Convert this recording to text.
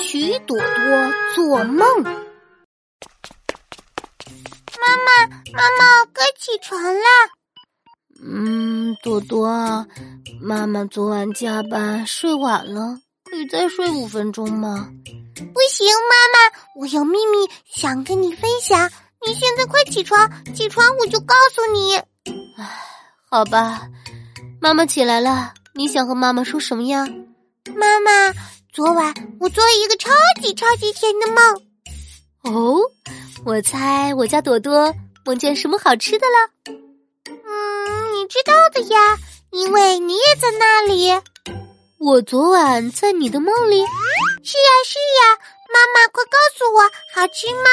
许朵朵做梦。妈妈，妈妈，该起床啦。嗯，朵朵，妈妈昨晚加班睡晚了，可以再睡五分钟吗？不行，妈妈，我有秘密想跟你分享。你现在快起床，起床我就告诉你。唉，好吧，妈妈起来了。你想和妈妈说什么呀？妈妈，昨晚我做了一个超级超级甜的梦。哦，我猜我家朵朵梦见什么好吃的了。嗯，你知道的呀，因为你也在那里。我昨晚在你的梦里。是呀是呀，妈妈快告诉我，好吃吗？